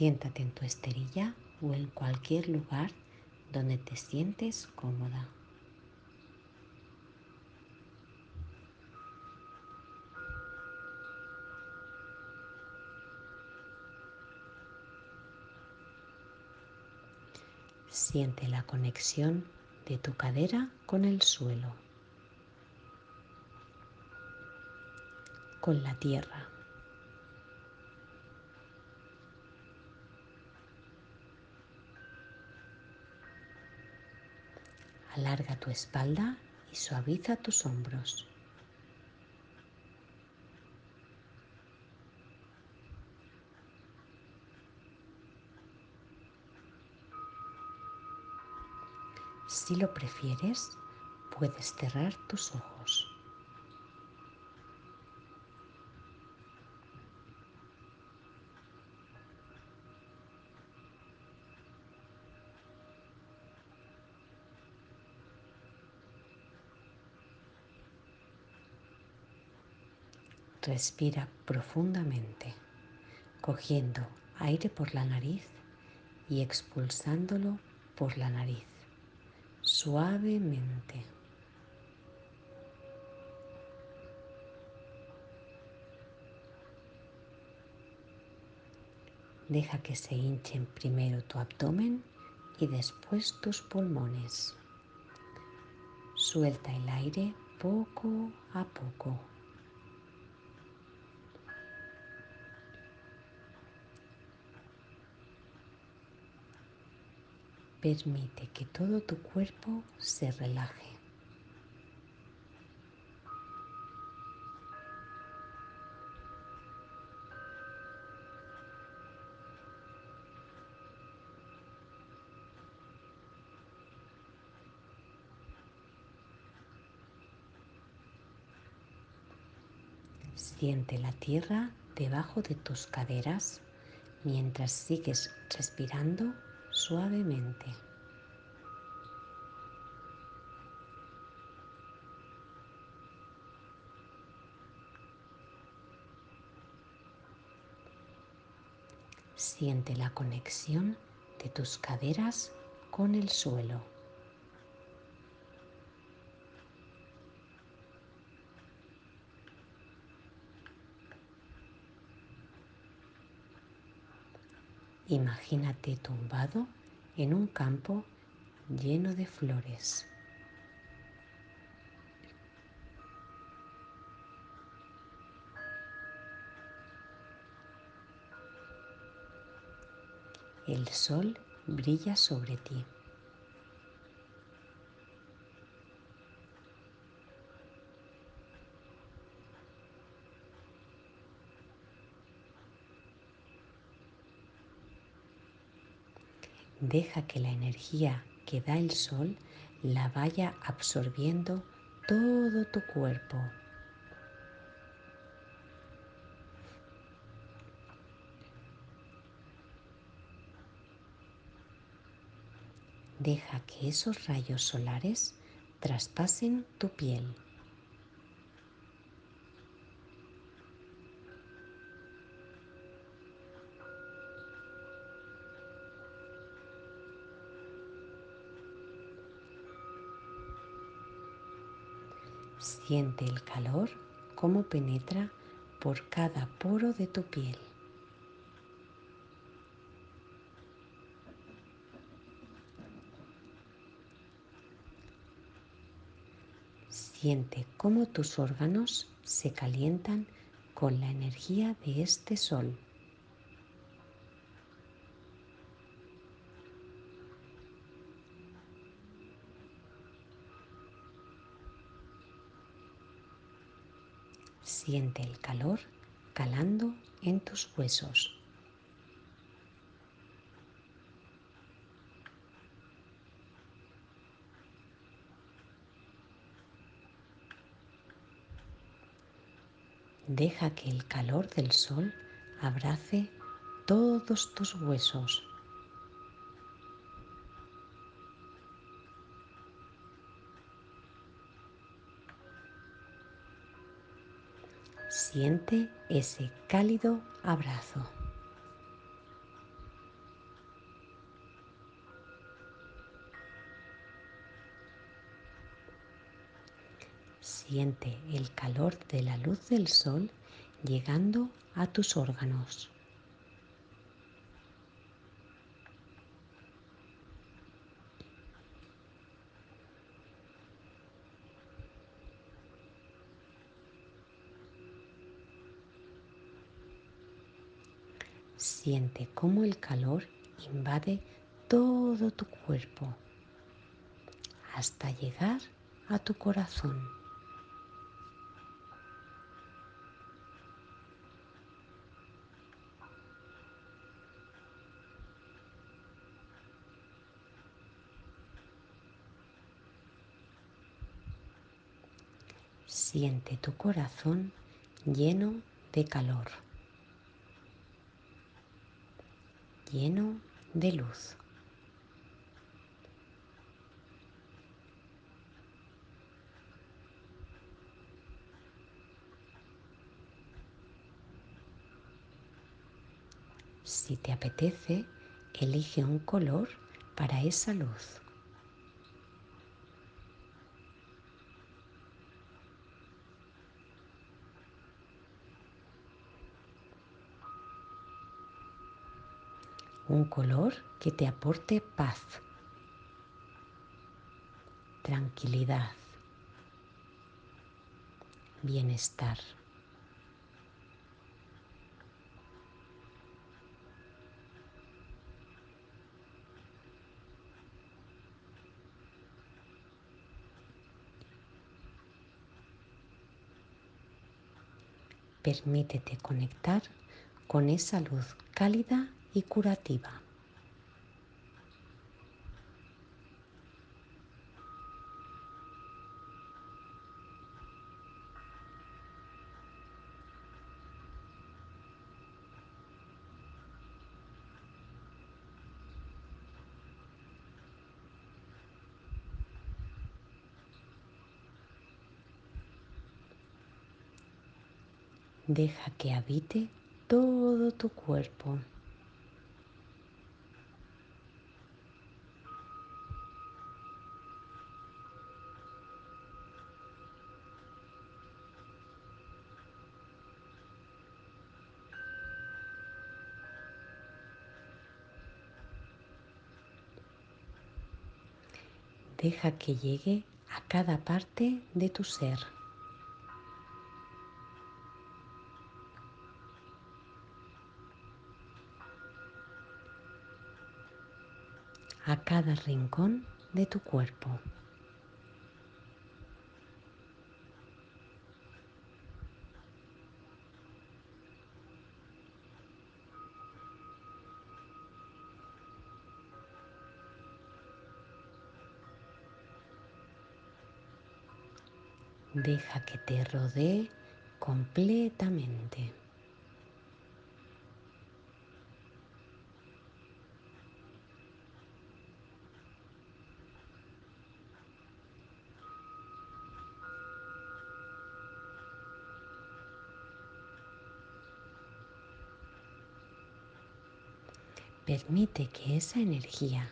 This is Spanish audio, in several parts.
Siéntate en tu esterilla o en cualquier lugar donde te sientes cómoda. Siente la conexión de tu cadera con el suelo, con la tierra. Alarga tu espalda y suaviza tus hombros. Si lo prefieres, puedes cerrar tus ojos. Respira profundamente, cogiendo aire por la nariz y expulsándolo por la nariz, suavemente. Deja que se hinchen primero tu abdomen y después tus pulmones. Suelta el aire poco a poco. Permite que todo tu cuerpo se relaje. Siente la tierra debajo de tus caderas mientras sigues respirando suavemente. Siente la conexión de tus caderas con el suelo. Imagínate tumbado en un campo lleno de flores. El sol brilla sobre ti. Deja que la energía que da el sol la vaya absorbiendo todo tu cuerpo. Deja que esos rayos solares traspasen tu piel. Siente el calor cómo penetra por cada poro de tu piel. Siente cómo tus órganos se calientan con la energía de este sol. Siente el calor calando en tus huesos. Deja que el calor del sol abrace todos tus huesos. Siente ese cálido abrazo. Siente el calor de la luz del sol llegando a tus órganos. Siente cómo el calor invade todo tu cuerpo hasta llegar a tu corazón. Siente tu corazón lleno de calor, lleno de luz. Si te apetece, elige un color para esa luz. Un color que te aporte paz, tranquilidad, bienestar. Permítete conectar con esa luz cálida y curativa. Deja que habite todo tu cuerpo. Deja que llegue a cada parte de tu ser. a cada rincón de tu cuerpo. Deja que te rodee completamente. Permite que esa energía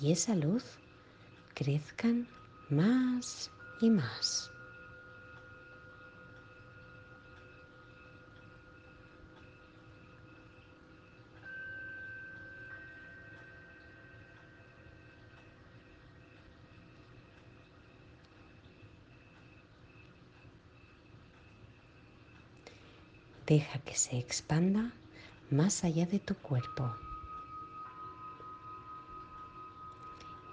y esa luz crezcan más y más. Deja que se expanda más allá de tu cuerpo.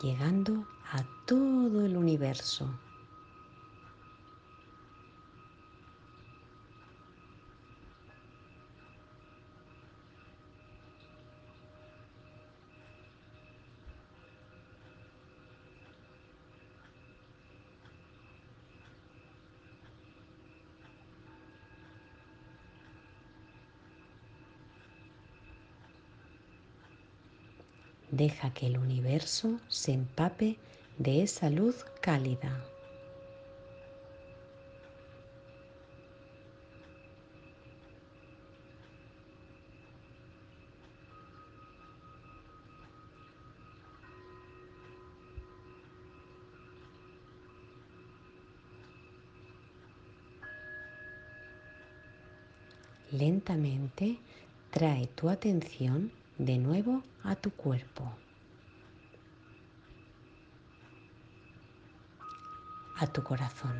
llegando a todo el universo. Deja que el universo se empape de esa luz cálida. Lentamente trae tu atención de nuevo a tu cuerpo. a tu corazón.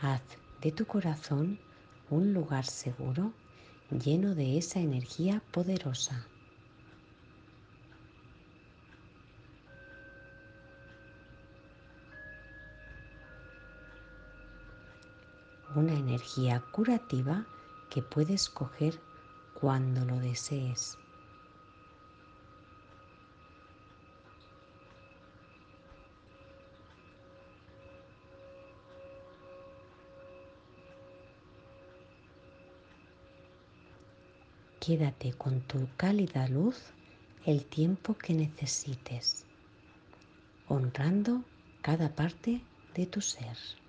Haz de tu corazón un lugar seguro lleno de esa energía poderosa. Una energía curativa que puedes coger cuando lo desees. Quédate con tu cálida luz el tiempo que necesites, honrando cada parte de tu ser.